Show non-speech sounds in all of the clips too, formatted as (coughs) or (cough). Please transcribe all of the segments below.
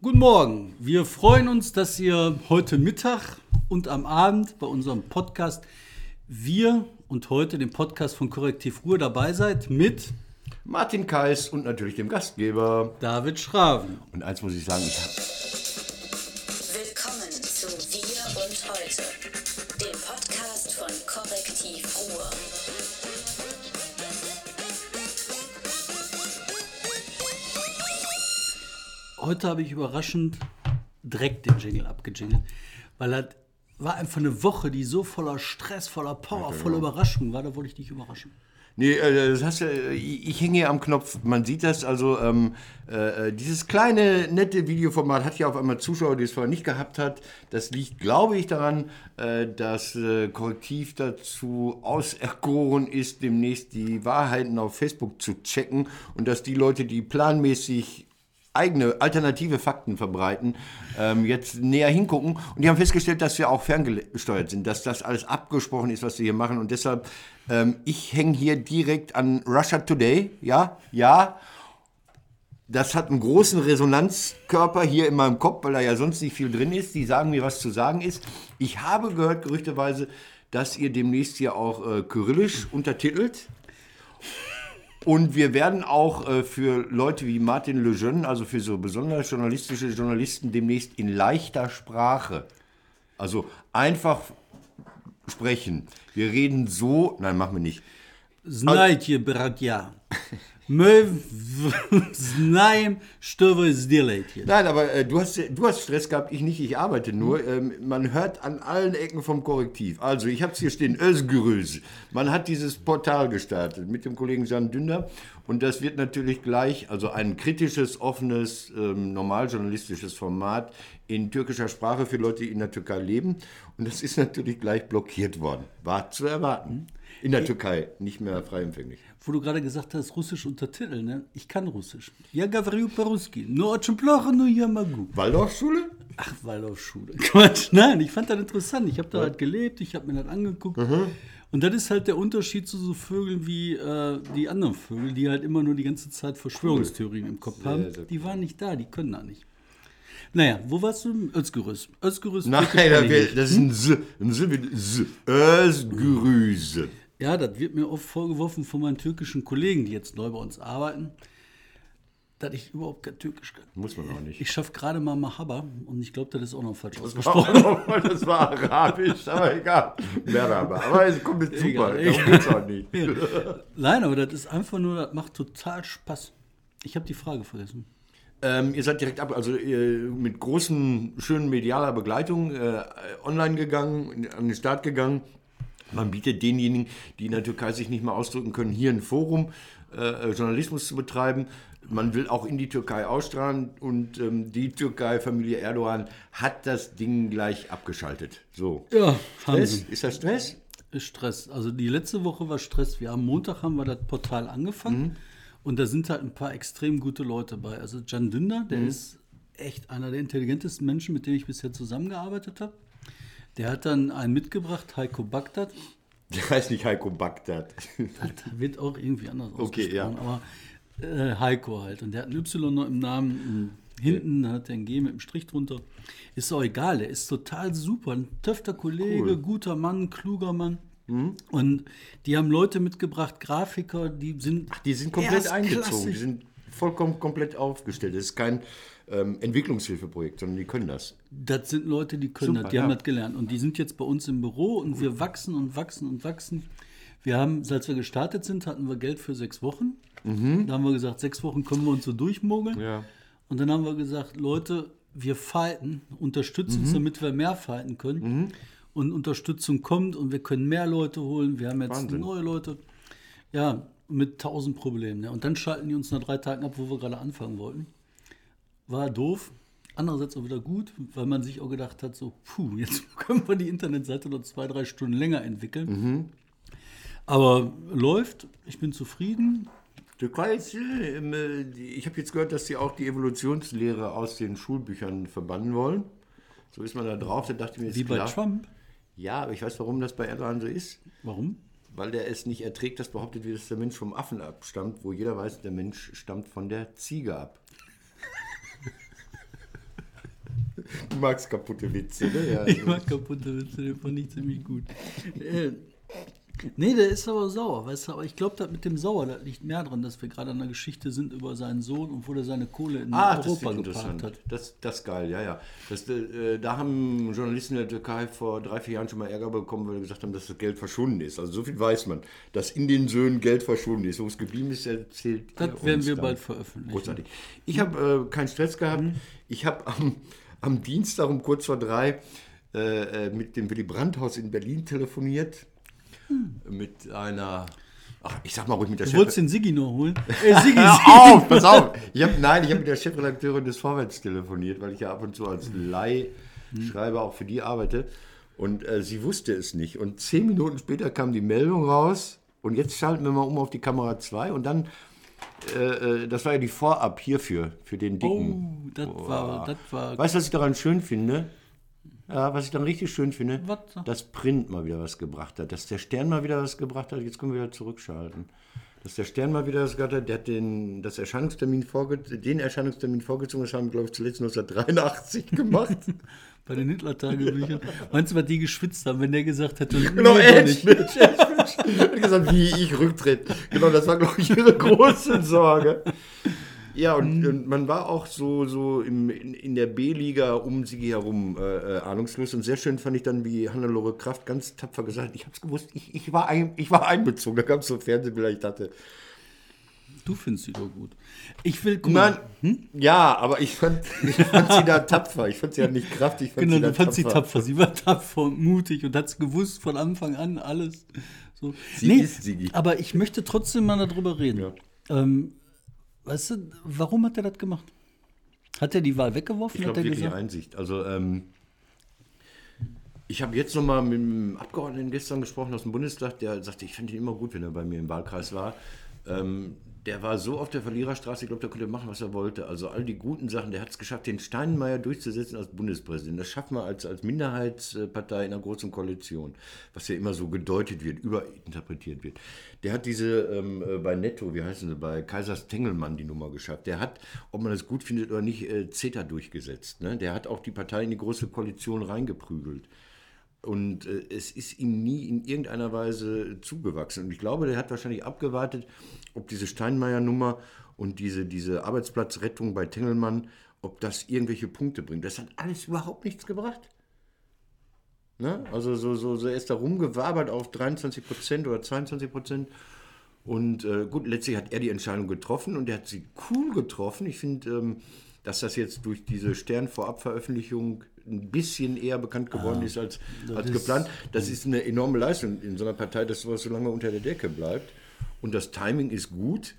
Guten Morgen. Wir freuen uns, dass ihr heute Mittag und am Abend bei unserem Podcast Wir und heute dem Podcast von Korrektiv Ruhe dabei seid mit Martin Kais und natürlich dem Gastgeber. David Schraven. Und eins muss ich sagen, ich habe Heute habe ich überraschend direkt den Jingle abgejingelt, weil das war einfach eine Woche, die so voller Stress, voller Power, voller Überraschung war. Da wollte ich dich überraschen. Nee, äh, das hast du, äh, ich, ich hänge hier am Knopf. Man sieht das also. Ähm, äh, dieses kleine, nette Videoformat hat ja auf einmal Zuschauer, die es vorher nicht gehabt hat. Das liegt, glaube ich, daran, äh, dass äh, Korrektiv dazu auserkoren ist, demnächst die Wahrheiten auf Facebook zu checken und dass die Leute, die planmäßig eigene alternative Fakten verbreiten, ähm, jetzt näher hingucken. Und die haben festgestellt, dass wir auch ferngesteuert sind, dass das alles abgesprochen ist, was wir hier machen. Und deshalb, ähm, ich hänge hier direkt an Russia Today. Ja, ja. Das hat einen großen Resonanzkörper hier in meinem Kopf, weil da ja sonst nicht viel drin ist. Die sagen mir, was zu sagen ist. Ich habe gehört, gerüchteweise, dass ihr demnächst hier auch äh, kyrillisch untertitelt. Und wir werden auch äh, für Leute wie Martin Lejeune, also für so besonders journalistische Journalisten, demnächst in leichter Sprache, also einfach sprechen. Wir reden so, nein, machen wir nicht. Знаете, братья, (laughs) мы в- знаем, что вы сделаете. Nein, aber äh, du, hast, du hast Stress gehabt, ich nicht, ich arbeite nur. Ähm, man hört an allen Ecken vom Korrektiv. Also, ich habe es hier stehen, Özgürüz. Man hat dieses Portal gestartet mit dem Kollegen Jan Dünder. Und das wird natürlich gleich, also ein kritisches, offenes, ähm, normaljournalistisches Format in türkischer Sprache für Leute, die in der Türkei leben. Und das ist natürlich gleich blockiert worden. War zu erwarten. In der Türkei, nicht mehr frei empfänglich. Wo du gerade gesagt hast, russisch untertiteln, ne? Ich kann Russisch. Я говорю по-русски. Но очень плохо, но я могу. Waldorfschule? Ach, Waldorfschule. (laughs) Quatsch. Nein, ich fand das interessant. Ich habe da halt gelebt, ich habe mir das angeguckt. Und das ist halt der Unterschied zu so Vögeln wie äh, die anderen Vögel, die halt immer nur die ganze Zeit Verschwörungstheorien im Kopf haben. sehr die waren nicht da, die können da nicht. Naja, wo warst du? Özgürüz. Özgürüz. Nein, wirklich das, kann ich wird, nicht. das ist ein S. Ein S wie S. Ja, das wird mir oft vorgeworfen von meinen türkischen Kollegen, die jetzt neu bei uns arbeiten, dass ich überhaupt kein Türkisch kann. Muss man auch nicht. Ich schaffe gerade mal Mahaba und ich glaube, das ist auch noch falsch ausgesprochen. Das war arabisch, aber egal. Merhaba. Aber es kommt jetzt super. Egal, Darum geht's auch nicht. (laughs) Nein, aber das ist einfach nur, das macht total Spaß. Ich habe die Frage vergessen. Ähm, ihr seid direkt ab, also mit großen, schönen medialer Begleitung äh, online gegangen, an den Start gegangen. Man bietet denjenigen, die in der Türkei sich nicht mehr ausdrücken können, hier ein Forum, äh, Journalismus zu betreiben. Man will auch in die Türkei ausstrahlen und ähm, die Türkei-Familie Erdogan hat das Ding gleich abgeschaltet. So. Ja, Stress? Ist das Stress? Stress. Also die letzte Woche war Stress. Wir am Montag haben wir das Portal angefangen und da sind halt ein paar extrem gute Leute bei. Also Can Dündar, der ist echt einer der intelligentesten Menschen, mit denen ich bisher zusammengearbeitet habe. Der hat dann einen mitgebracht, Heiko Bagdad. Der heißt nicht Heiko Bagdad. Das wird auch irgendwie anders Okay, ja. aber äh, Heiko halt. Und der hat ein Y noch im Namen. Hinten hat er ein G mit einem Strich drunter. Ist auch egal, der ist total super. Ein töfter Kollege, Cool. guter Mann, kluger Mann. Und die haben Leute mitgebracht, Grafiker, die sind. Die sind komplett erstklassig. eingezogen. Die sind vollkommen komplett aufgestellt. Das ist kein ähm, Entwicklungshilfeprojekt, sondern die können das. Das sind Leute, die können Super, das, die haben ja. das gelernt. Und die sind jetzt bei uns im Büro und wir wachsen und wachsen und wachsen. Wir haben, als wir gestartet sind, hatten wir Geld für sechs Wochen. Da haben wir gesagt, sechs Wochen können wir uns so durchmogeln. Mhm. Ja. Und dann haben wir gesagt, Leute, wir fighten, unterstützt Mhm. uns, damit wir mehr fighten können. Und Unterstützung kommt und wir können mehr Leute holen. Wir haben jetzt Wahnsinn. neue Leute. Ja, mit tausend Problemen. Ne? Und dann schalten die uns nach drei Tagen ab, wo wir gerade anfangen wollten. War doof. Andererseits auch wieder gut, weil man sich auch gedacht hat, so, puh, jetzt (laughs) können wir die Internetseite noch zwei, drei Stunden länger entwickeln. Aber läuft, ich bin zufrieden. Ist, äh, ähm, äh, ich habe jetzt gehört, dass sie auch die Evolutionslehre aus den Schulbüchern verbannen wollen. So ist man da drauf. Da dachte ich mir, ist Wie bei klar. Trump. Ja, aber ich weiß, warum das bei Erdogan so ist. Warum? Weil der es nicht erträgt, dass behauptet wird, dass der Mensch vom Affen abstammt, wo jeder weiß, der Mensch stammt von der Ziege ab. Magst kaputte Witze, ne? Ja, Ich mag kaputte Witze, den fand ich ziemlich gut. Äh, nee, der ist aber sauer, weißt du, aber ich glaube, das mit dem Sauer, das liegt mehr dran, dass wir gerade an der Geschichte sind über seinen Sohn und wo der seine Kohle in Ah, das Europa geparkt interessant. hat. Das, das ist geil, ja, ja. Das, äh, da haben Journalisten in der Türkei vor drei, vier Jahren schon mal Ärger bekommen, weil sie gesagt haben, dass das Geld verschwunden ist. Also so viel weiß man, dass in den Söhnen Geld verschwunden ist. Wo es geblieben ist, erzählt Das werden wir dann. bald veröffentlichen. Großartig. Ich habe äh, keinen Stress gehabt. Mhm. Ich habe am, am Dienstag um kurz vor drei äh, äh, mit dem Willy Brandt-Haus in Berlin telefoniert. Mit einer, ach, ich sag mal ruhig mit der Du Chef. wolltest den Siggi noch holen? (laughs) Äh, Siggi, Siggi. auf, pass auf. Ich hab, nein, ich habe mit der Chefredakteurin des Vorwärts telefoniert, weil ich ja ab und zu als Leihschreiber auch für die arbeite. Und äh, sie wusste es nicht. Und zehn Minuten später kam die Meldung raus. Und jetzt schalten wir mal um auf die Kamera 2. Und dann, äh, äh, das war ja die Vorab hierfür, für den Oh, dicken. das war, das war, Weißt du, was ich daran schön finde? Ja, was ich dann richtig schön finde, Was? dass Print mal wieder was gebracht hat, dass der Stern mal wieder was gebracht hat. Jetzt können wir wieder zurückschalten. Dass der Stern mal wieder was gebracht hat, der hat den, das Erscheinungstermin vorge den Erscheinungstermin vorgezogen, das haben wir, glaube ich, zuletzt 1983 gemacht. (laughs) bei den Hitler-Tagebüchern. Meinst du, was die geschwitzt haben, wenn der gesagt hätte, genau, nee, Edge, Edge, Edge. Hat gesagt, wie ich rücktritt. Genau, das war, glaube ich, ihre große Sorge. Ja, und, und man war auch so, so im, in, in der B-Liga um sie herum äh, äh, ahnungslos. Und sehr schön fand ich dann, wie Hannelore Kraft ganz tapfer gesagt hat, ich habe es gewusst, ich, ich, war ein, ich war einbezogen. Da gab es so Fernsehbilder, ich dachte, Du findest sie doch gut. Ich will, guck Mann, ja, aber ich fand, ich fand sie da tapfer. Ich fand sie ja nicht kraftig, ich fand genau, sie da du fandst sie tapfer. Sie war tapfer und mutig und hat es gewusst von Anfang an alles. So. Sie ist Sigi. Aber ich möchte trotzdem mal darüber reden. Ja. Ähm, weißt du, warum hat er das gemacht? Hat er die Wahl weggeworfen? Ich glaube wirklich gesagt, Einsicht. Also ähm, ich habe jetzt nochmal mit dem Abgeordneten gestern gesprochen aus dem Bundestag, der sagte, ich fand ihn immer gut, wenn er bei mir im Wahlkreis war. Ähm, der war so auf der Verliererstraße, ich glaube, der konnte machen, was er wollte. Also all die guten Sachen, der hat es geschafft, den Steinmeier durchzusetzen als Bundespräsident. Das schafft man als, als Minderheitspartei in einer großen Koalition, was ja immer so gedeutet wird, überinterpretiert wird. Der hat diese ähm, äh, bei Netto, wie heißen sie, bei Kaisers Tengelmann die Nummer geschafft. Der hat, ob man das gut findet oder nicht, äh, CETA durchgesetzt. Ne? Der hat auch die Partei in die große Koalition reingeprügelt. Und äh, es ist ihm nie in irgendeiner Weise zugewachsen. Und ich glaube, der hat wahrscheinlich abgewartet, ob diese Steinmeier-Nummer und diese, diese Arbeitsplatzrettung bei Tengelmann, ob das irgendwelche Punkte bringt. Das hat alles überhaupt nichts gebracht. Ne? Also so, so, so er ist da rumgewabert auf 23 Prozent oder 22 Prozent. Und äh, gut, letztlich hat er die Entscheidung getroffen und er hat sie cool getroffen. Ich finde, ähm, dass das jetzt durch diese Stern-Vorab-Veröffentlichung ein bisschen eher bekannt geworden ist als, als geplant. Das ist eine enorme Leistung in so einer Partei, dass sowas so lange unter der Decke bleibt. Und das Timing ist gut.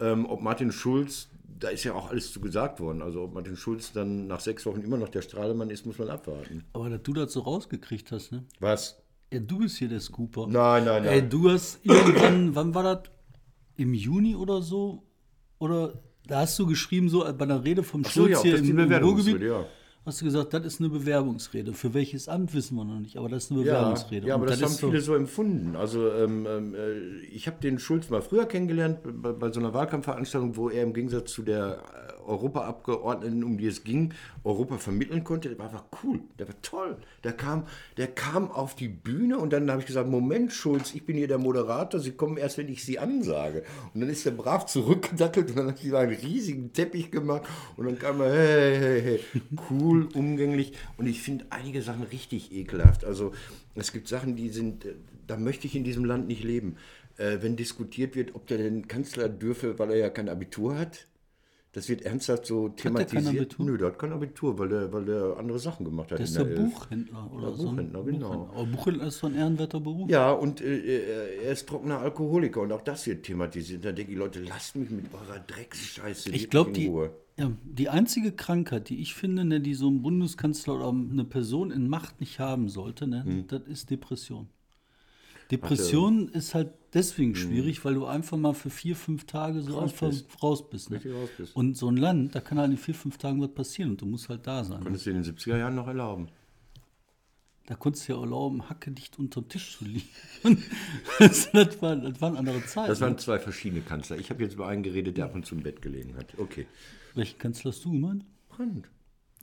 Ähm, ob Martin Schulz, da ist ja auch alles zu gesagt worden, also ob Martin Schulz dann nach sechs Wochen immer noch der Strahlemann ist, muss man abwarten. aber dass du das so rausgekriegt hast, ne? Was? Ja, du bist hier der Scooper. Nein, nein, nein. Ey, du hast irgendwann, (coughs) wann war das? Im Juni oder so? Oder da hast du geschrieben, so bei einer Rede vom so, Schulz ja, ob hier im, Ruhrgebiet. ja. Hast du gesagt, das ist eine Bewerbungsrede. Für welches Amt wissen wir noch nicht, aber das ist eine Ja, Bewerbungsrede. ja, aber Und das, haben ist so- viele so empfunden. Also ähm, ähm, äh, ich habe den Schulz mal früher kennengelernt, bei, bei so einer Wahlkampfveranstaltung, wo er im Gegensatz zu der äh, Europaabgeordneten, um die es ging, Europa vermitteln konnte. Der war einfach cool, der war toll. Der kam, der kam auf die Bühne und dann habe ich gesagt, Moment Schulz, ich bin hier der Moderator, Sie kommen erst, wenn ich Sie ansage. Und dann ist er brav zurückgedattelt und dann hat sie einen riesigen Teppich gemacht und dann kam er, hey, hey, hey, cool, umgänglich. Und ich finde einige Sachen richtig ekelhaft. Also es gibt Sachen, die sind, äh, da möchte ich in diesem Land nicht leben. Äh, wenn diskutiert wird, ob der denn Kanzler dürfe, weil er ja kein Abitur hat. Das wird ernsthaft so der kein thematisiert. Abitur? Nö, der hat kein Abitur, weil der, weil der andere Sachen gemacht hat. Der ist der. Buchhändler oder Ja, so. ein Buchhändler, genau. Aber Buchhändler ist so ein ehrenwerter Beruf. Ja, und äh, er ist trockener Alkoholiker und auch das wird thematisiert. Da denke ich, Leute, lasst mich mit eurer Drecksscheiße Ich glaube, in die, Ruhe. ja, die einzige Krankheit, die ich finde, ne, die so ein Bundeskanzler oder eine Person in Macht nicht haben sollte, ne, Hm. das ist Depression. Depression ist halt deswegen schwierig, weil du einfach mal für vier, fünf Tage so. Raus bist. raus bist. Ne? Raus bist. Und so ein Land, da kann halt in vier, fünf Tagen was passieren und du musst halt da sein. Konntest du in den 70er Jahren noch erlauben. Da konntest du ja erlauben, Hacke dicht unterm Tisch zu liegen. (laughs) das, das, war, das waren andere Zeiten. Das waren zwei verschiedene Kanzler. Ich habe jetzt über einen geredet, der ab und zu im Bett gelegen hat. Okay. Welchen Kanzler hast du gemeint? Brandt.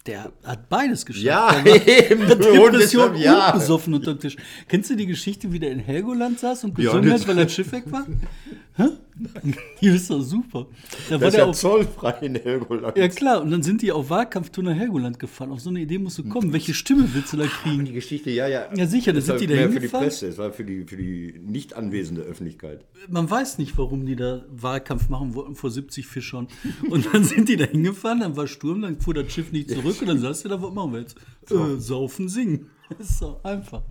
Der hat beides geschafft. Ja, (laughs) eben. Depression ja. und besoffen unterm Tisch. Kennst du die Geschichte, wie der in Helgoland saß und gesungen hat, weil das Schiff weg war? (laughs) Hä? (laughs) Die ist doch super. Da war Das ist der ja auf, zollfrei in Helgoland. ja klar, und dann sind die auf Wahlkampftour nach Helgoland gefahren. Auf so eine Idee musst du kommen. Welche Stimme willst du da Die kriegen? Geschichte, ja, ja. Ja, sicher, das war sind die da mehr für die. Presse, es war für die, für die nicht anwesende Öffentlichkeit. Man weiß nicht, warum die da Wahlkampf machen wollten vor 70 Fischern. Und dann sind die da hingefahren, dann war Sturm, dann fuhr das Schiff nicht zurück und dann sagst du da, was machen wir jetzt? Äh, saufen, singen. Das (laughs) ist so einfach.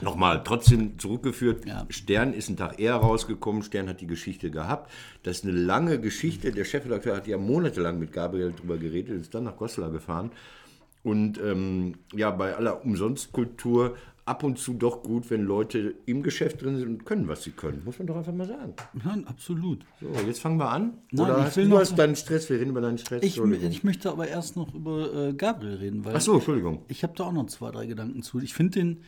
Nochmal, trotzdem zurückgeführt. Ja. Stern ist ein Tag eher rausgekommen. Stern hat die Geschichte gehabt. Das ist eine lange Geschichte. Der Chefredakteur hat ja monatelang mit Gabriel drüber geredet, ist dann nach Goslar gefahren. Und ähm, ja, bei aller Umsonstkultur ab und zu doch gut, wenn Leute im Geschäft drin sind und können, was sie können. Muss man doch einfach mal sagen. Nein, absolut. So, jetzt fangen wir an. Nein, Oder ich will du noch- hast deinen Stress? Wir reden über deinen Stress. Ich, ich möchte aber erst noch über äh, Gabriel reden, weil Ach so, Entschuldigung. ich habe da auch noch zwei, drei Gedanken zu. Ich finde den,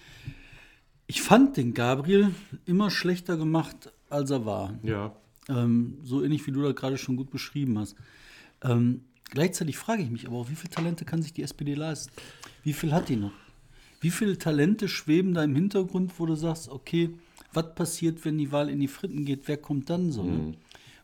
ich fand den Gabriel immer schlechter gemacht, als er war. Ja. Ähm, so ähnlich wie du da gerade schon gut beschrieben hast. Ähm, gleichzeitig frage ich mich aber auch, wie viele Talente kann sich die SPD leisten? Wie viel hat die noch? Wie viele Talente schweben da im Hintergrund, wo du sagst, okay, was passiert, wenn die Wahl in die Fritten geht? Wer kommt dann so? Mhm.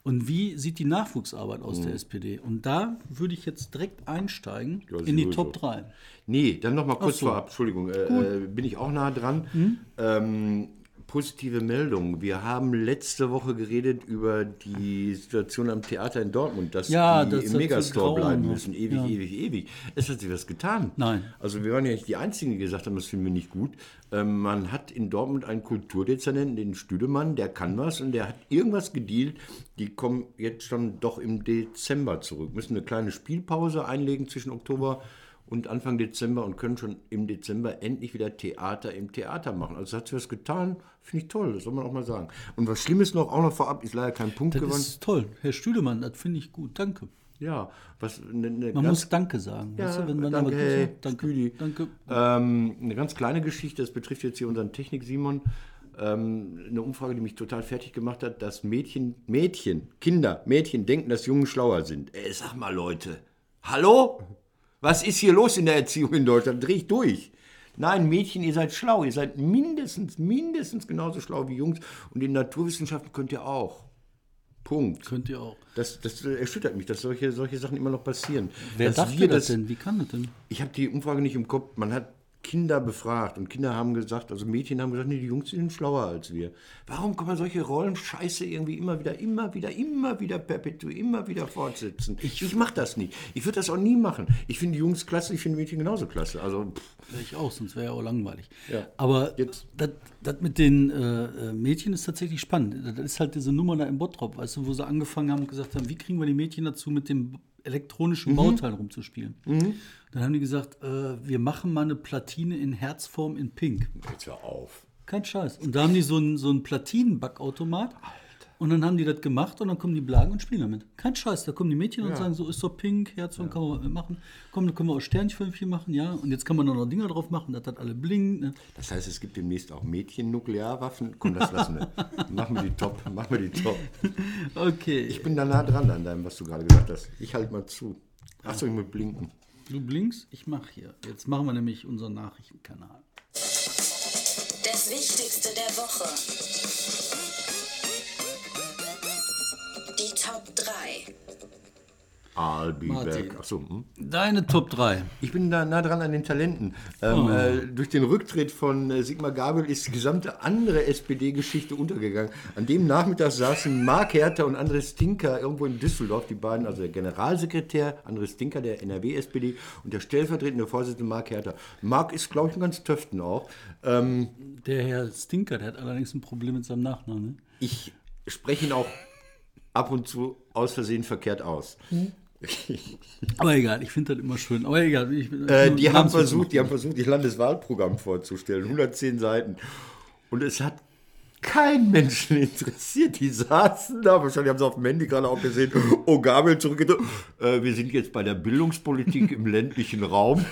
Und wie sieht die Nachwuchsarbeit aus der SPD? Und da würde ich jetzt direkt einsteigen Ja, in die sowieso. Top 3. Nee, dann noch mal kurz so. vorab, Entschuldigung, äh, äh, bin ich auch nah dran. Hm? Ähm, positive Meldung. Wir haben letzte Woche geredet über die Situation am Theater in Dortmund, dass Ja, die das im Megastore bleiben müssen. Ewig, Ja. ewig, ewig. Es hat sich was getan. Nein. Also wir waren ja nicht die Einzigen, die gesagt haben, das finden wir nicht gut. Ähm, man hat in Dortmund einen Kulturdezernenten, den Stüdemann, der kann was und der hat irgendwas gedealt. Die kommen jetzt schon doch im Dezember zurück. Müssen eine kleine Spielpause einlegen zwischen Oktober und Anfang Dezember und können schon im Dezember endlich wieder Theater im Theater machen. Also hat sich was getan, finde ich toll, das soll man auch mal sagen. Und was Schlimmes noch, auch noch vorab, ist leider kein Punkt Das gewonnen. ist toll. Herr Stüdemann, das finde ich gut. Danke. Ja, was eine, eine Man ganz muss Danke sagen. Ja, weißt du, wenn man danke, aber hey, danke, Stüdi. danke. Ähm, eine ganz kleine Geschichte, das betrifft jetzt hier unseren Technik-Simon. Ähm, eine Umfrage, die mich total fertig gemacht hat, dass Mädchen, Mädchen, Kinder, Mädchen denken, dass Jungen schlauer sind. Ey, sag mal, Leute, hallo? Was ist hier los in der Erziehung in Deutschland? Dreh ich durch. Nein, Mädchen, ihr seid schlau. Ihr seid mindestens, mindestens genauso schlau wie Jungs. Und in Naturwissenschaften könnt ihr auch. Punkt. Könnt ihr auch. Das, das erschüttert mich, dass solche, solche Sachen immer noch passieren. Wer dass dachte wir das denn? Wie kann das denn? ich habe die Umfrage nicht im Kopf. Man hat Kinder befragt und Kinder haben gesagt, also Mädchen haben gesagt, nee, die Jungs sind schlauer als wir. Warum kann man solche Rollenscheiße irgendwie immer wieder, immer wieder, immer wieder perpetuieren, immer wieder fortsetzen? Ich, ich mache das nicht. Ich würde das auch nie machen. Ich finde die Jungs klasse, ich finde Mädchen genauso klasse. Also Wäre ich auch, sonst wäre ja auch langweilig. Ja. Aber das, mit den äh, äh, Mädchen ist tatsächlich spannend. Das ist halt diese Nummer da im Bottrop, weißt du, wo sie angefangen haben und gesagt haben, wie kriegen wir die Mädchen dazu, mit dem elektronischen Bauteil rumzuspielen. Dann haben die gesagt, äh, wir machen mal eine Platine in Herzform in Pink. jetzt hör auf. Kein Scheiß. Und da haben die so einen, so einen Platinenbackautomat. Und dann haben die das gemacht und dann kommen die Blagen und spielen damit. Kein Scheiß. Da kommen die Mädchen und sagen so, ist doch pink, Herz und kann man was mitmachen. Komm, da können wir auch Sternchen machen, ja. Und jetzt kann man noch Dinger drauf machen, dass das alle blinkt. Ne? Das heißt, es gibt demnächst auch Mädchen-Nuklearwaffen. Komm, das lassen wir. (laughs) Machen wir die top. Machen wir die top. Okay. Ich bin da nah dran an deinem, was du gerade gesagt hast. Ich halte mal zu. Achso, ich muss blinken. Du blinkst, ich mach hier. Jetzt machen wir nämlich unseren Nachrichtenkanal. Das Wichtigste der Woche. Die Top 3. I'll be Martin. back. Achso, hm? Deine Top 3. Ich bin da nah dran an den Talenten. Ähm, Oh. äh, durch den Rücktritt von äh, Sigmar Gabel ist die gesamte andere SPD-Geschichte untergegangen. An dem Nachmittag saßen Mark Herter und Andres Stinker irgendwo in Düsseldorf, die beiden, also der Generalsekretär Andres Stinker der NRW-SPD und der stellvertretende Vorsitzende Mark Herter. Mark ist, glaube ich, ein ganz Töften auch. Ähm, Der Herr Stinker, der hat allerdings ein Problem mit seinem Nachnamen. Ne? ich spreche ihn auch ab und zu aus Versehen verkehrt aus. Aber egal, ich finde das immer schön. Aber egal. Ich, Äh, die, haben versucht, die haben versucht, ihr Landeswahlprogramm vorzustellen. 110 Seiten. Und es hat kein Menschen interessiert. Die saßen da, wahrscheinlich haben sie auf dem Handy gerade auch gesehen, oh, Gabel zurückgedrückt. Äh, wir sind jetzt bei der Bildungspolitik im ländlichen Raum.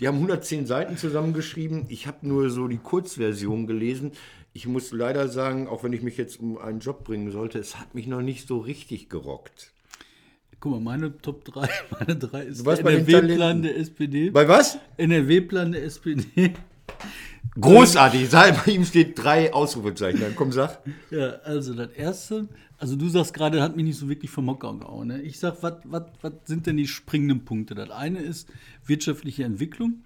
Die haben 110 Seiten zusammengeschrieben. Ich habe nur so die Kurzversion gelesen. Ich muss leider sagen, auch wenn ich mich jetzt um einen Job bringen sollte, es hat mich noch nicht so richtig gerockt. Guck mal, meine Top 3, (laughs) meine 3 ist der NRW-Plan der SPD. Bei was? NRW-Plan der SPD. (laughs) Großartig. Bei ihm steht drei Ausrufezeichen. Dann komm, sag. (laughs) Ja, also das erste, also du sagst gerade, hat mich nicht so wirklich vom Hocker gehauen. Ne? Ich sag, was sind denn die springenden Punkte? Das eine ist wirtschaftliche Entwicklung.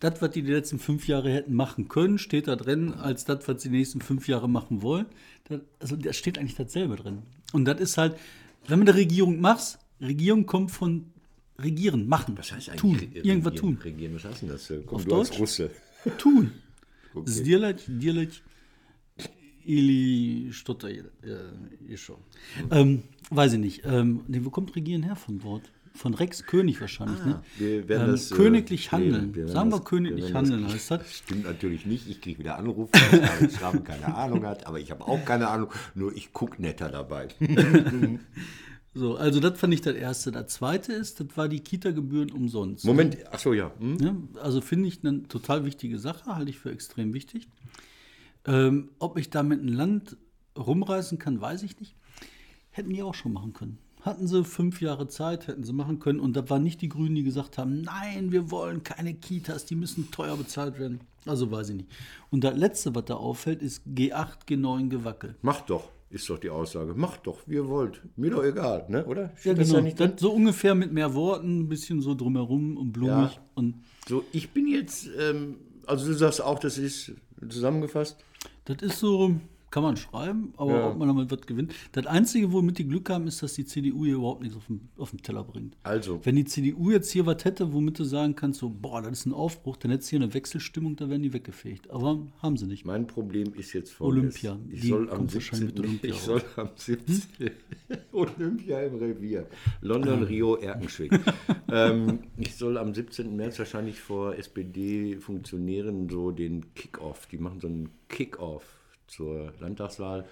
Das, was die die letzten fünf Jahre hätten machen können, steht da drin, als das, was sie die nächsten fünf Jahre machen wollen. Das, also da steht eigentlich dasselbe drin. Und das ist halt, wenn man eine Regierung machst, Regierung kommt von regieren, machen, tun, irgendwas tun. Regieren, was heißt denn das? Komm, Auf du als Deutsch? Russe. Tun. (laughs) Okay. Je, äh, je schon. Ähm, weiß ich nicht. Ähm, wo kommt Regieren her von Wort? Von Rex König wahrscheinlich, ne? Wir werden Ähm, das, äh, königlich klären. handeln. Wir Sagen wir das- königlich wir handeln, das- heißt das? (laughs) Stimmt natürlich nicht. Ich kriege wieder Anrufe, David Schramm keine Ahnung hat. Aber ich habe auch keine Ahnung. Nur ich gucke netter dabei. (laughs) So, also das fand ich das Erste. Das Zweite ist, das war die Kita-Gebühren umsonst. Moment. Ach so, ja. Hm? Ne? Also finde ich eine total wichtige Sache, halte ich für extrem wichtig. Ähm, ob ich damit ein Land rumreißen kann, weiß ich nicht. Hätten die auch schon machen können. Hatten sie fünf Jahre Zeit, hätten sie machen können. Und da waren nicht die Grünen, die gesagt haben, nein, wir wollen keine Kitas, die müssen teuer bezahlt werden. Also weiß ich nicht. Und das Letzte, was da auffällt, ist G8, G9 gewackelt. Macht doch, ist doch die Aussage. Macht doch, wie ihr wollt. Mir doch egal, ne? oder? Ja, genau. da nicht so ungefähr mit mehr Worten, ein bisschen so drumherum und blumig. Ja. Und So, ich bin jetzt, ähm, also du sagst auch, das ist zusammengefasst. Das ist so, kann man schreiben, aber Ja. ob man damit was gewinnt. Das Einzige, womit die Glück haben, ist, dass die CDU hier überhaupt nichts auf den, auf den Teller bringt. Also. Wenn die CDU jetzt hier was hätte, womit du sagen kannst, so, boah, das ist ein Aufbruch, dann hättest du hier eine Wechselstimmung, da wären die weggefegt. Aber haben sie nicht. Mein Problem ist jetzt folgendes. Olympia. Ich Die soll am kommt wahrscheinlich 17. mit Olympia Ich soll am 17. (laughs) Olympia im Revier. London, Rio, Erkenschwick. (laughs) ähm, ich soll am 17. März wahrscheinlich vor SPD-Funktionären so den Kick-Off, die machen so einen Kick-Off zur Landtagswahl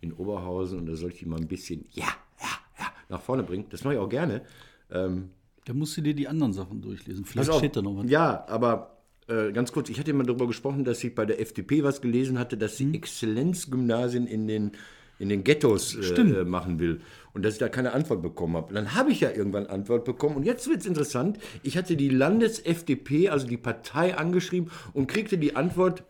in Oberhausen und da soll ich die mal ein bisschen, ja, ja, ja, nach vorne bringen. Das mache ich auch gerne. Ähm, Da musst du dir die anderen Sachen durchlesen. Vielleicht auf. steht da noch was. Ja, aber äh, ganz kurz, ich hatte immer darüber gesprochen, dass ich bei der FDP was gelesen hatte, dass Hm. sie Exzellenzgymnasien in den, in den Ghettos äh, äh, machen will und dass ich da keine Antwort bekommen habe. Dann habe ich ja irgendwann Antwort bekommen und jetzt wird es interessant. Ich hatte die Landes-FDP, also die Partei, angeschrieben und kriegte die Antwort,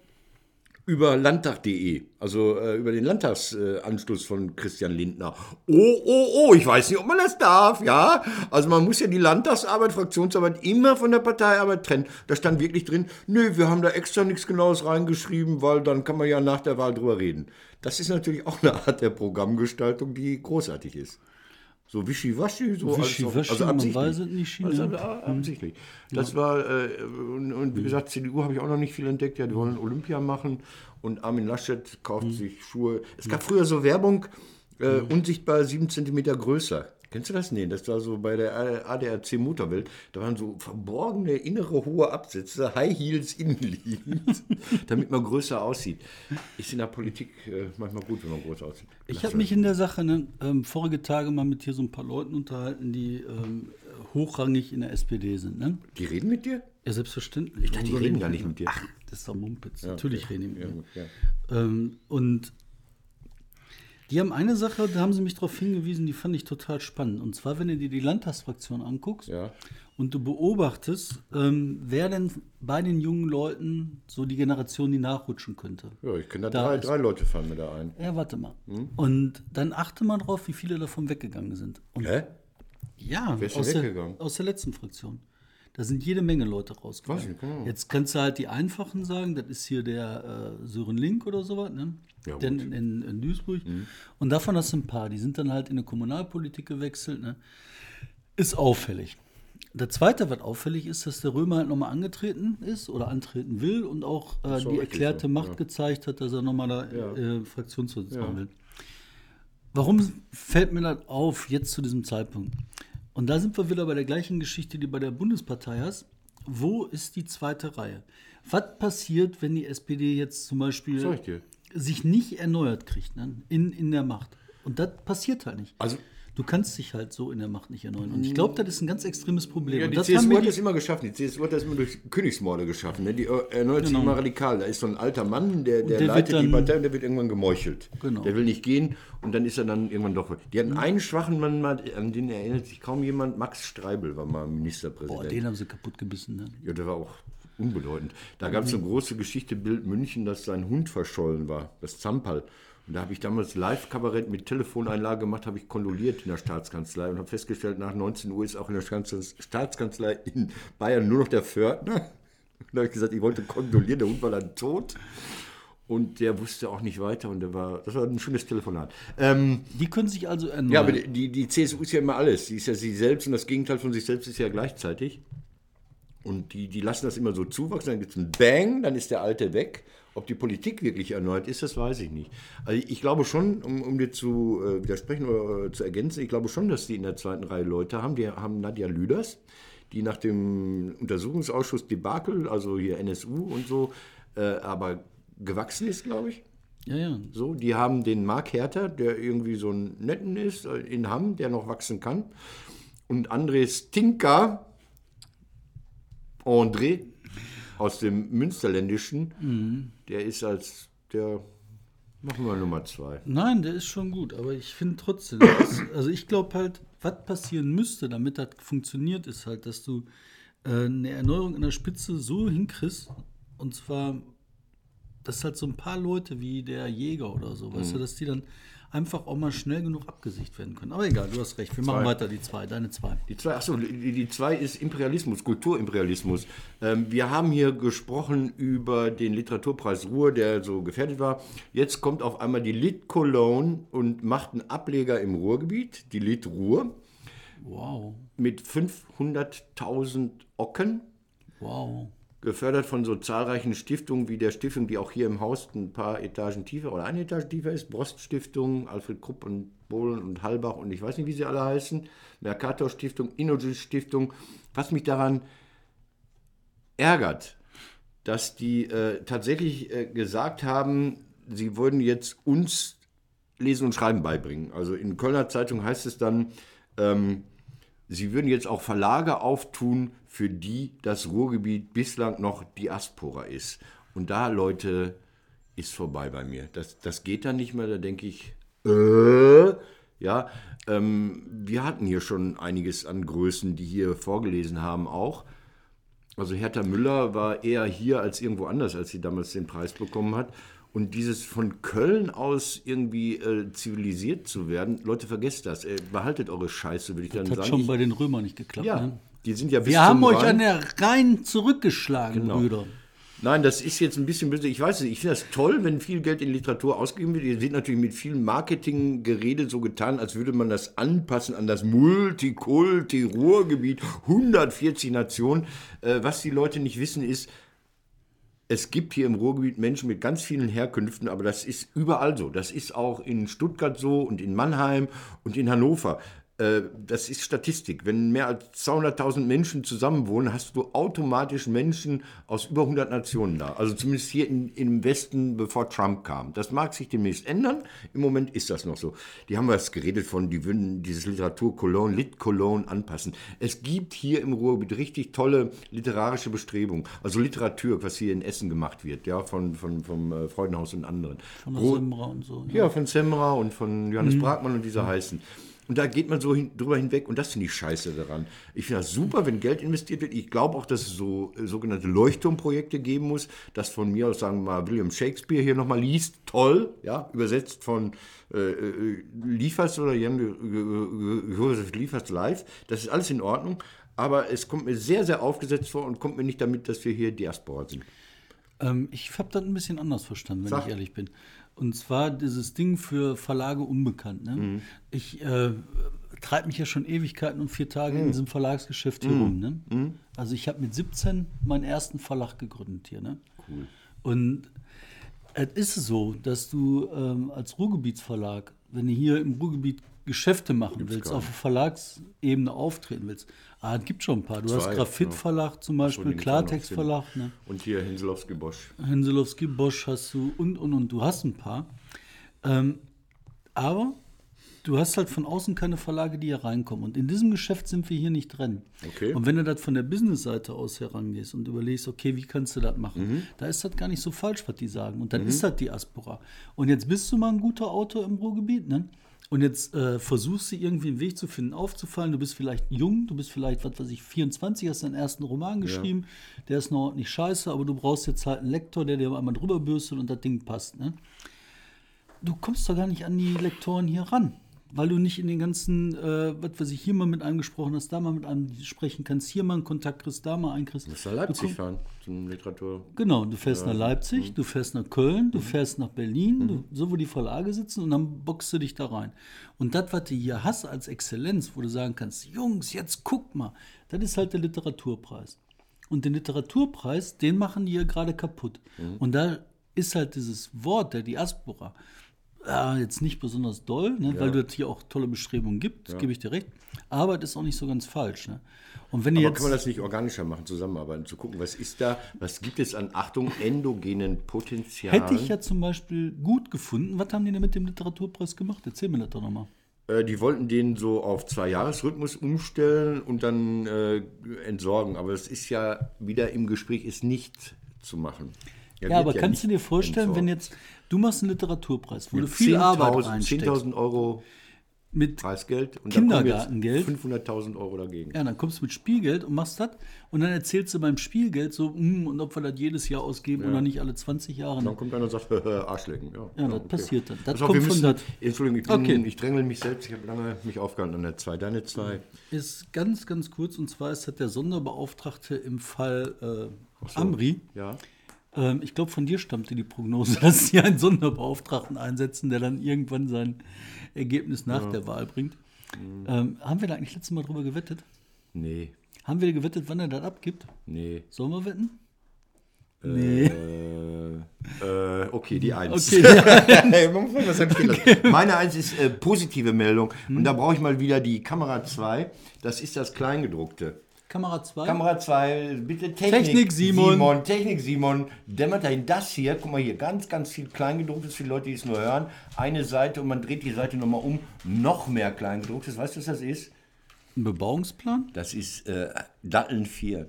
über landtag.de, also äh, über den Landtagsanschluss von Christian Lindner. Oh, oh, oh, ich weiß nicht, ob man das darf, ja. Also man muss ja die Landtagsarbeit, Fraktionsarbeit immer von der Parteiarbeit trennen. Da stand wirklich drin, nö, wir haben da extra nichts Genaues reingeschrieben, weil dann kann man ja nach der Wahl drüber reden. Das ist natürlich auch eine Art der Programmgestaltung, die großartig ist. So wischiwaschi, so Wischiwaschi, also man absichtlich. weiß es nicht, China. Also, ab- absichtlich. Das war, äh, und, und wie gesagt, CDU habe ich auch noch nicht viel entdeckt. Ja, die wollen Olympia machen und Armin Laschet kauft sich Schuhe. Es gab früher so Werbung, äh, unsichtbar sieben Zentimeter größer. Kennst du das? Nee, das war so bei der ADAC Motorwelt. Da waren so verborgene innere hohe Absätze, High Heels innenliegend, (laughs) damit man größer aussieht. Ist in der Politik äh, manchmal gut, wenn man groß aussieht. Ich habe mich in der Sache ne, ähm, vorige Tage mal mit hier so ein paar Leuten unterhalten, die ähm, hochrangig in der SPD sind. Ne? Die reden mit dir? Ja, selbstverständlich. Ich dachte, die reden gar ich nicht mit dir. Ach, das ist doch Mumpitz. Natürlich okay. reden die mit Ja, mir. ja. Ähm, und die haben eine Sache, da haben sie mich darauf hingewiesen, die fand ich total spannend. Und zwar, wenn du dir die Landtagsfraktion anguckst Ja. und du beobachtest, ähm, wer denn bei den jungen Leuten so die Generation, die nachrutschen könnte. Ja, ich kenne da, drei, drei Leute fallen mir da ein. Ja, warte mal. Hm? Und dann achte mal drauf, wie viele davon weggegangen sind. Und Hä? ja, Wer ist aus, der, weggegangen? aus der letzten Fraktion. Da sind jede Menge Leute keine Ahnung. Jetzt kannst du halt die einfachen sagen, das ist hier der äh, Sören Link oder sowas, ne? Ja. Mhm. in, in, Duisburg. Und davon hast du ein paar, die sind dann halt in eine Kommunalpolitik gewechselt. Ne? Ist auffällig. Der zweite, was auffällig ist, dass der Römer halt nochmal angetreten ist oder antreten will und auch äh, die erklärte so, Macht ja. gezeigt hat, dass er nochmal da Ja. äh, Fraktionsvorsitzender Ja. will. Warum fällt mir das auf jetzt zu diesem Zeitpunkt? Und da sind wir wieder bei der gleichen Geschichte, die bei der Bundespartei hast. Wo ist die zweite Reihe? Was passiert, wenn die SPD jetzt zum Beispiel sich nicht erneuert kriegt ne? in, in der Macht? Und das passiert halt nicht. Also, du kannst dich halt so in der Macht nicht erneuern. Und ich glaube, das ist ein ganz extremes Problem. Ja, die das CSU hat die, das immer geschaffen. Die CSU hat das immer durch Königsmorde geschaffen. Ne? Die erneuert sich immer radikal. Da ist so ein alter Mann, der, der, Genau. der leitet die dann- Partei und der wird irgendwann gemeuchelt. Genau. Der will nicht gehen und dann ist er dann irgendwann doch. Die hatten einen schwachen Mann, mal, an den erinnert sich kaum jemand. Max Streibel war mal Ministerpräsident. boah, den haben sie kaputt gebissen. Ne? Ja, der war auch unbedeutend. Da gab es eine große Geschichte, Bild München, dass sein Hund verschollen war, das Zampal. Und da habe ich damals Live-Kabarett mit Telefoneinlage gemacht, habe ich kondoliert in der Staatskanzlei und habe festgestellt, nach 19 Uhr ist auch in der Staats- Staatskanzlei in Bayern nur noch der Pförtner. Und (laughs) da habe ich gesagt, ich wollte kondolieren, der Hund war dann tot. Und der wusste auch nicht weiter und der war, das war ein schönes Telefonat. Ähm, Die können sich also erneuern. ja, aber die, die CSU ist ja immer alles. Sie ist ja sie selbst und das Gegenteil von sich selbst ist ja gleichzeitig. Und die, die lassen das immer so zuwachsen, dann gibt es einen Bang, dann ist der Alte weg. Ob die Politik wirklich erneuert ist, das weiß ich nicht. Also ich glaube schon, um, um dir zu äh, widersprechen oder äh, zu ergänzen, ich glaube schon, dass die in der zweiten Reihe Leute haben. Die haben Nadja Lüders, die nach dem Untersuchungsausschuss Debakel, also hier NSU und so, äh, aber gewachsen ist, glaube ich. ja, ja. So, die haben den Mark Herter, der irgendwie so ein Netten ist, äh, in Hamm, der noch wachsen kann. Und André Stinka, André, aus dem Münsterländischen, der ist als der, machen wir Nummer zwei. Nein, der ist schon gut, aber ich finde trotzdem, (laughs) das, also ich glaube halt, was passieren müsste, damit das funktioniert, ist halt, dass du äh, eine Erneuerung in der Spitze so hinkriegst, und zwar, dass halt so ein paar Leute wie der Jäger oder so, Mhm. weißt du, dass die dann einfach auch mal schnell genug abgesicht werden können. Aber egal, du hast recht, wir machen Zwei. weiter, die zwei, deine zwei. Die zwei, achso, die, die zwei ist Imperialismus, Kulturimperialismus. Ähm, wir haben hier gesprochen über den Literaturpreis Ruhr, der so gefährdet war. Jetzt kommt auf einmal die Lit Cologne und macht einen Ableger im Ruhrgebiet, die Lit Ruhr, Wow, mit 500.000 Ocken. wow. Gefördert von so zahlreichen Stiftungen wie der Stiftung, die auch hier im Haus ein paar Etagen tiefer oder eine Etage tiefer ist, Brost Stiftung, Alfred Krupp und Bohlen und Halbach und ich weiß nicht, wie sie alle heißen, Mercator Stiftung, Innogy Stiftung. Was mich daran ärgert, dass die äh, tatsächlich äh, gesagt haben, sie würden jetzt uns Lesen und Schreiben beibringen. Also in Kölner Zeitung heißt es dann, ähm, Sie würden jetzt auch Verlage auftun, für die das Ruhrgebiet bislang noch Diaspora ist. Und da, Leute, ist vorbei bei mir. Das, das geht dann nicht mehr. Da denke ich, äh, ja, ähm, wir hatten hier schon einiges an Größen, die hier vorgelesen haben auch. Also Hertha Müller war eher hier als irgendwo anders, als sie damals den Preis bekommen hat. Und dieses von Köln aus irgendwie äh, zivilisiert zu werden, Leute, vergesst das. Äh, behaltet eure Scheiße, würde ich dann Das hat sagen. schon Ich, bei den Römern nicht geklappt. ja, Ne? Die sind ja bis Wir haben euch Rhein- an der Rhein zurückgeschlagen, Genau. Brüder. Nein, das ist jetzt ein bisschen böse. Ich weiß nicht, ich finde das toll, wenn viel Geld in Literatur ausgegeben wird. Ihr seht natürlich mit viel Marketinggerede so getan, als würde man das anpassen an das Multikulti-Ruhrgebiet, 140 Nationen. Äh, was die Leute nicht wissen ist, es gibt hier im Ruhrgebiet Menschen mit ganz vielen Herkünften, aber das ist überall so. Das ist auch in Stuttgart so und in Mannheim und in Hannover. Äh, Das ist Statistik. Wenn mehr als 200.000 Menschen zusammenwohnen, hast du automatisch Menschen aus über 100 Nationen da. Also zumindest hier in, im Westen, bevor Trump kam. Das mag sich demnächst ändern. Im Moment ist das noch so. Die haben was geredet von, die würden dieses Literatur Cologne, Lit Cologne anpassen. Es gibt hier im Ruhrgebiet richtig tolle literarische Bestrebungen. Also Literatur, was hier in Essen gemacht wird, ja, von, von, vom äh, Freudenhaus und anderen. Von Semra und so. ja, von Semra und von Johannes Bragmann und diese heißen. Und da geht man so hin, drüber hinweg und das finde ich scheiße daran. Ich finde das super, wenn Geld investiert wird. Ich glaube auch, dass es so äh, sogenannte Leuchtturmprojekte geben muss, dass von mir aus, sagen wir mal, William Shakespeare hier nochmal liest. Toll, ja, übersetzt von äh, äh, Liefers oder Jan Josef Liefers live. Das ist alles in Ordnung. Aber es kommt mir sehr, sehr aufgesetzt vor und kommt mir nicht damit, dass wir hier Diaspora sind. Ähm, ich habe das ein bisschen anders verstanden, wenn Sag. ich ehrlich bin. Und zwar dieses Ding für Verlage unbekannt. Ne? Mhm. Ich äh, treibe mich ja schon Ewigkeiten und vier Tage Mhm. in diesem Verlagsgeschäft hier rum. Ne? Also ich habe mit 17 meinen ersten Verlag gegründet hier. Ne? Cool. Und es ist so, dass du ähm, als Ruhrgebietsverlag, wenn du hier im Ruhrgebiet Geschäfte machen willst, gar auf Verlagsebene auftreten willst, ah, es gibt schon ein paar. Du hast Zwei, Graphit-Verlag zum Beispiel, Klartext-Verlag. Ne? Und hier Hinselowski Bosch. Henselowski, Bosch hast du und, und, und. Du hast ein paar. Ähm, aber Du hast halt von außen keine Verlage, die hier reinkommen. Und in diesem Geschäft sind wir hier nicht drin. Okay. Und wenn du das von der Business-Seite aus herangehst und überlegst, okay, wie kannst du das machen, Mhm. da ist das gar nicht so falsch, was die sagen. Und dann ist das die Aspora. Und jetzt bist du mal ein guter Autor im Ruhrgebiet, ne? Und jetzt äh, versuchst du irgendwie einen Weg zu finden, aufzufallen. Du bist vielleicht jung, du bist vielleicht, was weiß ich, 24, hast deinen ersten Roman geschrieben, der ist noch ordentlich scheiße, aber du brauchst jetzt halt einen Lektor, der dir einmal drüber bürstet und das Ding passt, ne? du kommst doch gar nicht an die Lektoren hier ran, weil du nicht in den ganzen, äh, was weiß ich, hier mal mit einem gesprochen hast, da mal mit einem sprechen kannst, hier mal einen Kontakt kriegst, da mal einen kriegst. Muss nach Leipzig Du komm- fahren zum Literatur. Genau, du fährst nach Leipzig, du fährst nach Köln, Mhm. du fährst nach Berlin, du, so wo die Verlage sitzen und dann boxst du dich da rein. Und das, was du hier hast als Exzellenz, wo du sagen kannst, Jungs, jetzt guck mal, das ist halt der Literaturpreis. Und den Literaturpreis, den machen die hier gerade kaputt. Mhm. Und da ist halt dieses Wort der Diaspora ja, jetzt nicht besonders doll, ne, weil du das hier auch tolle Bestrebungen gibt, das gebe ich dir recht. Aber das ist auch nicht so ganz falsch. Ne? Und wenn Aber jetzt kann man das nicht organischer machen, zusammenarbeiten, zu gucken, was ist da, was gibt es an, Achtung, endogenen Potenzialen? Hätte ich ja zum Beispiel gut gefunden. Was haben die denn mit dem Literaturpreis gemacht? Erzähl mir das doch nochmal. Äh, die wollten den so auf zwei Jahresrhythmus umstellen und dann äh, entsorgen. Aber es ist ja wieder im Gespräch, ist nicht zu machen. Er Ja, aber kannst du dir vorstellen, wenn entsorgt. jetzt, du machst einen Literaturpreis, wo du viel Arbeit 10.000 reinsteckst, 10.000 Euro mit, Preisgeld und Kindergartengeld. dann kommen jetzt 500.000 Euro dagegen. ja, dann kommst du mit Spielgeld und machst das und dann erzählst du beim Spielgeld so, hm, und ob wir das jedes Jahr ausgeben oder nicht alle 20 Jahre. Und dann kommt einer und sagt, (laughs) Arschlecken. Ja, Ja, das passiert dann. Das auf, kommt wir von müssen, das. Entschuldigung, ich, bin, Okay. ich drängel mich selbst. Ich habe lange mich aufgehalten an der 2. Deine 2. Ist ganz, ganz kurz, und zwar ist das der Sonderbeauftragte im Fall äh, Amri. Ja. Ähm, ich glaube, von dir stammte die Prognose, (laughs) dass sie einen Sonderbeauftragten einsetzen, der dann irgendwann sein Ergebnis nach der Wahl bringt. Mhm. Ähm, haben wir da eigentlich letztes Mal drüber gewettet? Nee, Haben wir gewettet, wann er das abgibt? nee. Sollen wir wetten? Nee. Äh, (laughs) äh, okay, die 1. Okay, ja. Ich gedacht? Meine 1 ist äh, positive Meldung. Hm. Und da brauche ich mal wieder die Kamera 2. Das ist das Kleingedruckte. Kamera 2. Kamera 2, bitte Technik. Technik, Simon. Technik Simon. Dämmert dahin. Das hier, guck mal hier, ganz, ganz viel Kleingedrucktes für die Leute, die es nur hören. Eine Seite und man dreht die Seite nochmal um. Noch mehr Kleingedrucktes. Weißt du, was das ist? Ein Bebauungsplan? Das ist äh, Datteln 4.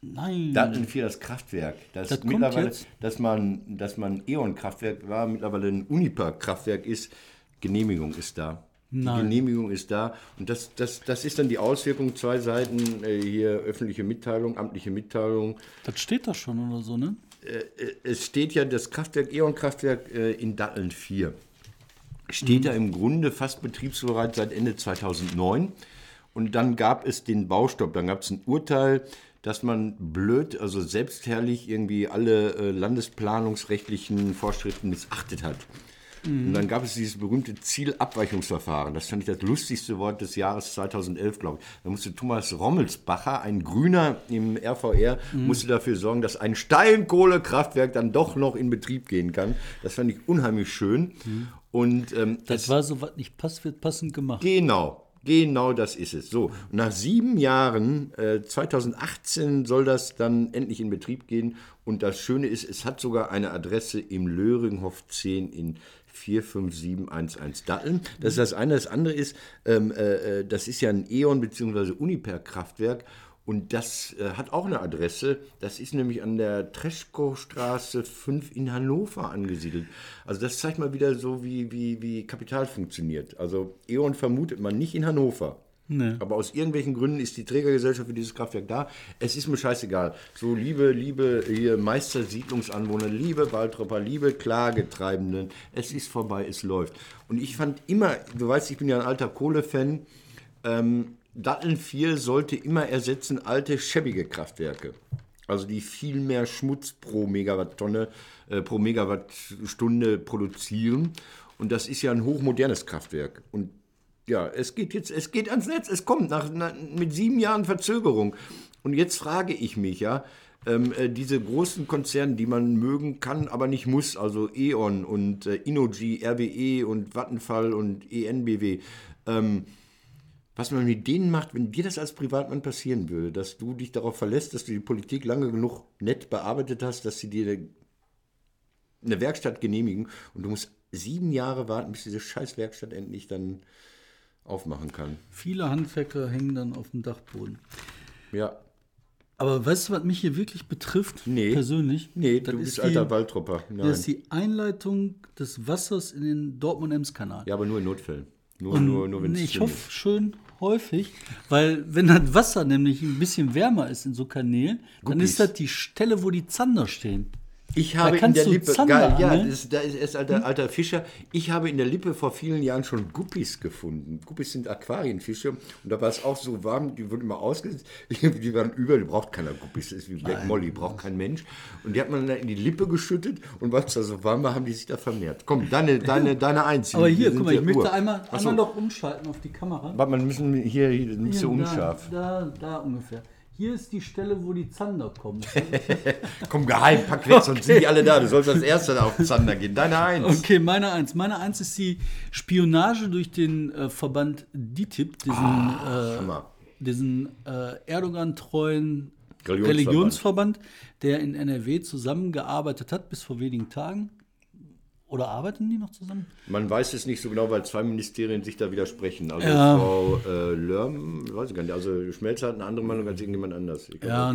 Nein. Datteln 4, das Kraftwerk. Das, Das mittlerweile, dass man, dass man E.ON-Kraftwerk war, mittlerweile ein Uniper-Kraftwerk ist. Genehmigung ist da. Die Genehmigung ist da. Und das, das, das ist dann die Auswirkung, zwei Seiten äh, hier öffentliche Mitteilung, amtliche Mitteilung. Das steht da schon oder so, ne? Äh, es steht ja das Kraftwerk, E.ON-Kraftwerk äh, in Datteln 4. Steht ja im Grunde fast betriebsbereit seit Ende 2009. Und dann gab es den Baustopp, dann gab es ein Urteil, dass man blöd, also selbstherrlich irgendwie alle äh, landesplanungsrechtlichen Vorschriften missachtet hat. Und dann gab es dieses berühmte Zielabweichungsverfahren. Das fand ich das lustigste Wort des Jahres 2011, glaube ich. Da musste Thomas Rommelsbacher, ein Grüner im RVR, musste dafür sorgen, dass ein Steinkohlekraftwerk dann doch noch in Betrieb gehen kann. Das fand ich unheimlich schön. Und ähm, Das war so was nicht passt, wird passend gemacht. Genau, genau das ist es. So, nach sieben Jahren, äh, 2018 soll das dann endlich in Betrieb gehen. Und das Schöne ist, es hat sogar eine Adresse im Löringhof 10 in 45711 Datteln. Das ist das eine. Das andere ist, ähm, äh, äh, das ist ja ein E.ON- bzw. Uniper-Kraftwerk. Und das äh, hat auch eine Adresse. Das ist nämlich an der Treschkow-Straße 5 in Hannover angesiedelt. Also das zeigt mal wieder so, wie, wie, wie Kapital funktioniert. Also E.ON vermutet man nicht in Hannover. Aber aus irgendwelchen Gründen ist die Trägergesellschaft für dieses Kraftwerk da. Es ist mir scheißegal. So, liebe, liebe hier Meistersiedlungsanwohner, liebe Waldropper, liebe Klagetreibenden, es ist vorbei, es läuft. Und ich fand immer, du weißt, ich bin ja ein alter Kohle-Fan, ähm, Datteln 4 sollte immer ersetzen alte, schäbige Kraftwerke. Also die viel mehr Schmutz pro Megawatttonne, äh, pro Megawattstunde produzieren. Und das ist ja ein hochmodernes Kraftwerk. Und ja, es geht jetzt, es geht ans Netz, es kommt nach, nach, mit sieben Jahren Verzögerung. Und jetzt frage ich mich, ja, ähm, äh, diese großen Konzerne, die man mögen kann, aber nicht muss, also E.ON und äh, Innogy, RWE und Vattenfall und ENBW, ähm, was man mit denen macht, wenn dir das als Privatmann passieren würde, dass du dich darauf verlässt, dass du die Politik lange genug nett bearbeitet hast, dass sie dir eine Werkstatt genehmigen und du musst sieben Jahre warten, bis diese Scheißwerkstatt endlich dann aufmachen kann. Viele Handwerker hängen dann auf dem Dachboden. Ja. Aber weißt du, was mich hier wirklich betrifft, Nee. persönlich? Nee, Das du ist bist die- alter Waldtropper. Nein. Das ist die Einleitung des Wassers in den Dortmund-Ems-Kanal. ja, aber nur in Notfällen. Nur, nur, nur wenn Nee, es ich hoffe schön häufig, weil wenn das Wasser nämlich ein bisschen wärmer ist in so Kanälen, dann Guppies. ist das die Stelle, wo die Zander stehen. Ich habe in der Lippe, Zander geil, ja, angeln. das, da ist erst alter, alter Fischer. Ich habe in der Lippe vor vielen Jahren schon Guppies gefunden. Guppies sind Aquarienfische und da war es auch so warm, die wurden immer ausgesetzt. (laughs) Die waren über, die braucht keiner Guppies, das ist wie Black Molly, braucht kein Mensch. Und die hat man dann in die Lippe geschüttet und weil es da so warm war, haben die sich da vermehrt. Komm, deine, deine, deine Eins. Aber hier, guck mal, ja ich möchte einmal, einmal noch umschalten auf die Kamera. Warte mal, wir müssen hier, hier ein bisschen unscharf. Da, da, da ungefähr. Hier ist die Stelle, wo die Zander kommen. (laughs) Komm, geheim, pack weg, sonst sind die alle da. Du sollst als Erster auf Zander gehen. Deine Eins. Okay, meine Eins. Meine Eins ist die Spionage durch den äh, Verband DITIB, diesen, äh, Hammer. diesen äh, Erdogan-treuen Religionsverband. Religionsverband, der in NRW zusammengearbeitet hat bis vor wenigen Tagen. Oder arbeiten die noch zusammen? Man weiß es nicht so genau, weil zwei Ministerien sich da widersprechen. Also Ja. Frau äh, Lörm, weiß ich gar nicht, also Schmelzer hat eine andere Meinung als irgendjemand anders. Ich Ja,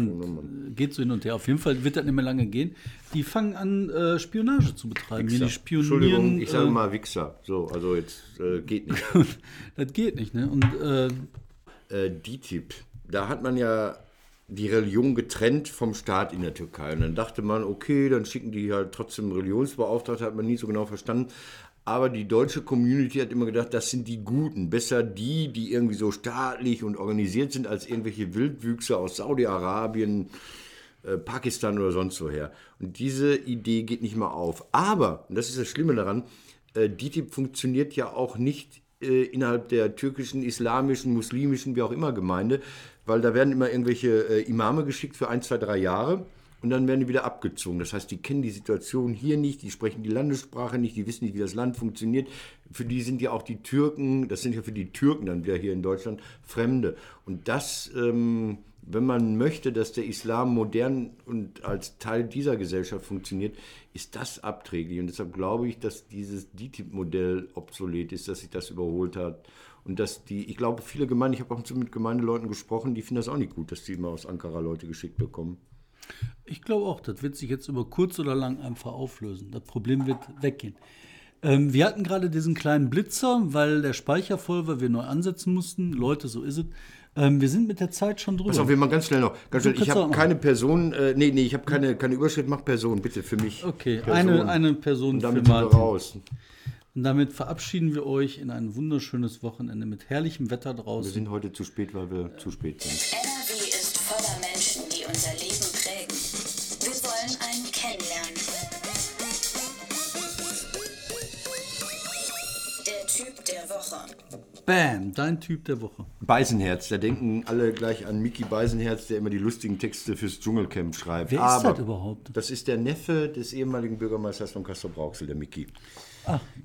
geht so hin und her. Auf jeden Fall wird das nicht mehr lange gehen. Die fangen an, äh, Spionage zu betreiben. Hier, die spionieren. Entschuldigung, ich sage äh, mal Wichser. So, also jetzt äh, geht nicht. (laughs) Das geht nicht, ne? Und äh, äh, DITIB, da hat man ja die Religion getrennt vom Staat in der Türkei. Und dann dachte man, okay, dann schicken die halt trotzdem Religionsbeauftragte, hat man nie so genau verstanden. Aber die deutsche Community hat immer gedacht, das sind die Guten. Besser die, die irgendwie so staatlich und organisiert sind, als irgendwelche Wildwüchse aus Saudi-Arabien, äh, Pakistan oder sonst woher. Und diese Idee geht nicht mal auf. Aber, und das ist das Schlimme daran, äh, DITIB funktioniert ja auch nicht äh, innerhalb der türkischen, islamischen, muslimischen, wie auch immer Gemeinde, weil da werden immer irgendwelche äh, Imame geschickt für ein, zwei, drei Jahre und dann werden die wieder abgezogen. Das heißt, die kennen die Situation hier nicht, die sprechen die Landessprache nicht, die wissen nicht, wie das Land funktioniert. Für die sind ja auch die Türken, das sind ja für die Türken dann wieder hier in Deutschland Fremde. Und das, ähm, wenn man möchte, dass der Islam modern und als Teil dieser Gesellschaft funktioniert, ist das abträglich. Und deshalb glaube ich, dass dieses DITIB-Modell obsolet ist, dass sich das überholt hat. Und dass die, ich glaube, viele Gemeinden, ich habe auch mit Gemeindeleuten gesprochen, die finden das auch nicht gut, dass die immer aus Ankara Leute geschickt bekommen. ich glaube auch, das wird sich jetzt über kurz oder lang einfach auflösen. Das Problem wird weggehen. Ähm, wir hatten gerade diesen kleinen Blitzer, weil der Speicher voll war, wir neu ansetzen mussten. Leute, so ist es. Ähm, wir sind mit der Zeit schon drüber. Pass auf, wir machen ganz schnell noch. Ganz schnell. Du Ich habe keine Person, äh, nee, nee, ich habe keine, keine Überschrift, mach Person, bitte, für mich. Okay, Person. eine, eine Person Und für damit wir Martin. raus. Und damit verabschieden wir euch in ein wunderschönes Wochenende mit herrlichem Wetter Wir draußen. sind heute zu spät, weil wir zu spät sind. NRW ist voller Menschen, die unser Leben prägen. Wir wollen einen kennenlernen. Der Typ der Woche. Bam, dein Typ der Woche. Beisenherz, da denken alle gleich an Mickey Beisenherz, der immer die lustigen Texte fürs Dschungelcamp schreibt. Wer ist Aber das überhaupt? Das ist der Neffe des ehemaligen Bürgermeisters von Castro Brauxel, der Mickey.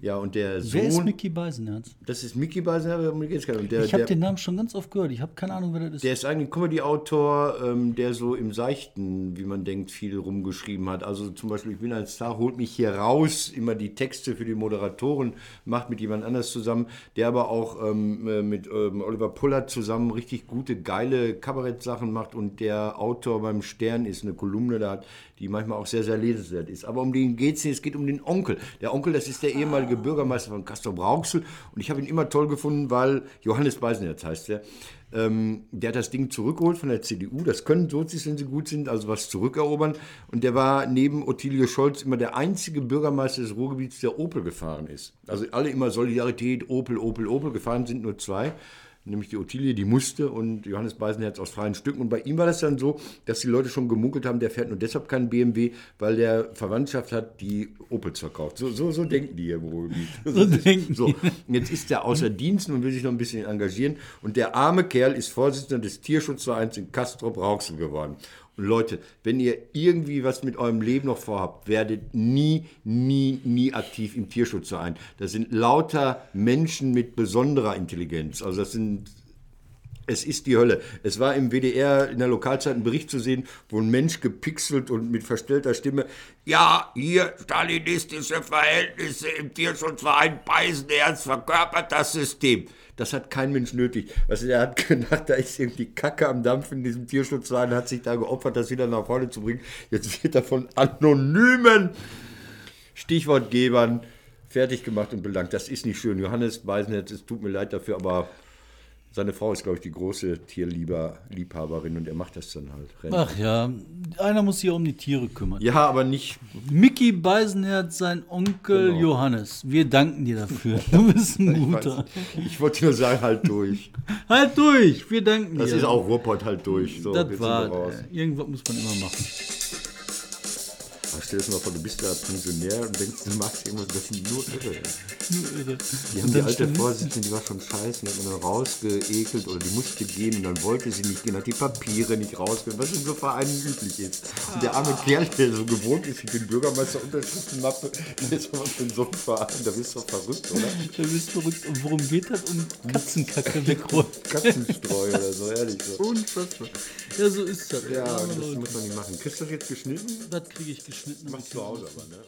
Ja, und der Sohn. Wer ist Mickey Beisenherz? Das ist Mickey Beisenherz, um geht's. Und der, Ich habe den Namen schon ganz oft gehört. Ich habe keine Ahnung, wer das ist. Der ist eigentlich Comedy-Autor, ähm, der so im Seichten, wie man denkt, viel rumgeschrieben hat. Also zum Beispiel, ich bin ein Star, holt mich hier raus, immer die Texte für die Moderatoren, macht mit jemand anders zusammen, der aber auch ähm, äh, mit ähm, Oliver Pullert zusammen richtig gute, geile Kabarettsachen macht und der Autor beim Stern ist, eine Kolumne da hat, die manchmal auch sehr, sehr lesenswert ist. Aber um den geht es nicht, es geht um den Onkel. Der Onkel, das ist der ehemalige Bürgermeister von Castor Brauxel und ich habe ihn immer toll gefunden, weil Johannes Beisenherz heißt der. Ähm, der hat das Ding zurückgeholt von der CDU. Das können Sozis, wenn sie gut sind, also was zurückerobern. Und der war neben Ottilio Scholz immer der einzige Bürgermeister des Ruhrgebiets, der Opel gefahren ist. Also alle immer Solidarität, Opel, Opel, Opel gefahren sind nur zwei. Nämlich die Ottilie, die musste und Johannes Beisenherz aus freien Stücken. Und bei ihm war das dann so, dass die Leute schon gemunkelt haben, der fährt nur deshalb keinen BMW, weil der Verwandtschaft hat, die Opels verkauft. So, so, so denken die hier im Ruhrgebiet. So denken So, und jetzt ist er außer Dienst und will sich noch ein bisschen engagieren. Und der arme Kerl ist Vorsitzender des Tierschutzvereins in Castrop Rauxel geworden. Und Leute, wenn ihr irgendwie was mit eurem Leben noch vorhabt, werdet nie, nie, nie aktiv im Tierschutzverein. Das sind lauter Menschen mit besonderer Intelligenz. Also das sind Es ist die Hölle. Es war im WDR in der Lokalzeit ein Bericht zu sehen, wo ein Mensch gepixelt und mit verstellter Stimme, ja, hier stalinistische Verhältnisse im Tierschutzverein Beisenherz verkörpert das System. Das hat kein Mensch nötig. Also er hat (laughs) gedacht, da ist irgendwie Kacke am Dampf in diesem Tierschutzverein, hat sich da geopfert, das wieder nach vorne zu bringen. Jetzt wird er von anonymen Stichwortgebern fertig gemacht und belangt. Das ist nicht schön. Johannes Beisenherz, es tut mir leid dafür, aber seine Frau ist, glaube ich, die große Tierliebhaberin und er macht das dann halt. Rennt. Ach ja, einer muss sich um die Tiere kümmern. Ja, aber nicht. Mickey Beisenherz, sein Onkel Genau. Johannes. Wir danken dir dafür. Du bist ein (laughs) guter. Ich wollte nur sagen, halt durch. Halt durch, wir danken Das dir. ist auch Ruhrpott halt durch. So, das war, äh, irgendwas muss man immer machen. Stell dir das mal vor, du bist da Pensionär und denkst, du machst irgendwas, das sind nur irre. Nur irre. Die haben die alte Vorsitzende, die war schon scheiße, und hat man dann rausgeekelt oder die musste gehen und dann wollte sie nicht gehen, hat die Papiere nicht rausgehen, was in so Vereinen üblich ist. Und der arme Kerl, der so gewohnt ist, ich bin Bürgermeister Unterschriftenmappe, jetzt aber für so einen Verein, da bist du doch verrückt, oder? Du bist verrückt. Und worum geht das? Um Katzenkacke (laughs) wegräumen. Katzenstreu oder so, ehrlich so. Unfassbar. Ja, so ist das. Ja, das muss man nicht machen. Kriegst du das jetzt geschnitten? Das kriege ich geschnitten. Machst du zu Hause aber, ne?